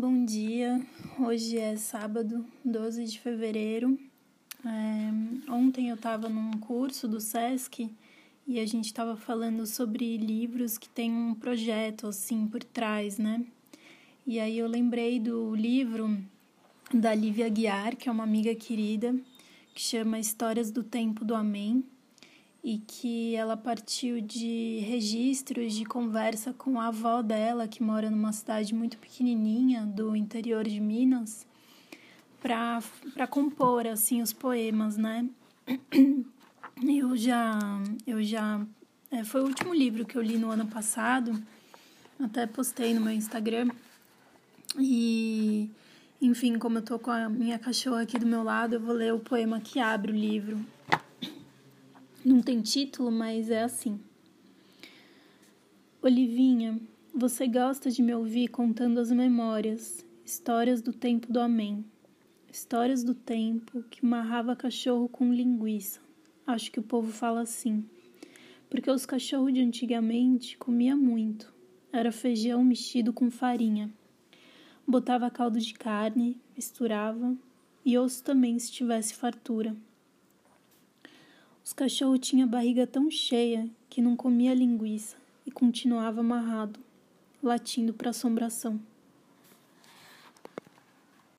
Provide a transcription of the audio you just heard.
Bom dia, hoje é sábado, 12 de fevereiro. É, ontem eu estava num curso do SESC e a gente estava falando sobre livros que tem um projeto assim por trás, né? E aí eu lembrei do livro da Lívia Guiar, que é uma amiga querida, que chama Histórias do Tempo do Amém e que ela partiu de registros de conversa com a avó dela, que mora numa cidade muito pequenininha do interior de Minas, para compor assim os poemas, né? Eu já eu já é, foi o último livro que eu li no ano passado, até postei no meu Instagram. E enfim, como eu tô com a minha cachorra aqui do meu lado, eu vou ler o poema que abre o livro. Não tem título, mas é assim. Olivinha, você gosta de me ouvir contando as memórias, histórias do tempo do Amém. Histórias do tempo que marrava cachorro com linguiça. Acho que o povo fala assim. Porque os cachorros de antigamente comia muito. Era feijão mexido com farinha. Botava caldo de carne, misturava, e osso também se tivesse fartura. Os cachorros tinham a barriga tão cheia que não comia linguiça e continuava amarrado, latindo para assombração.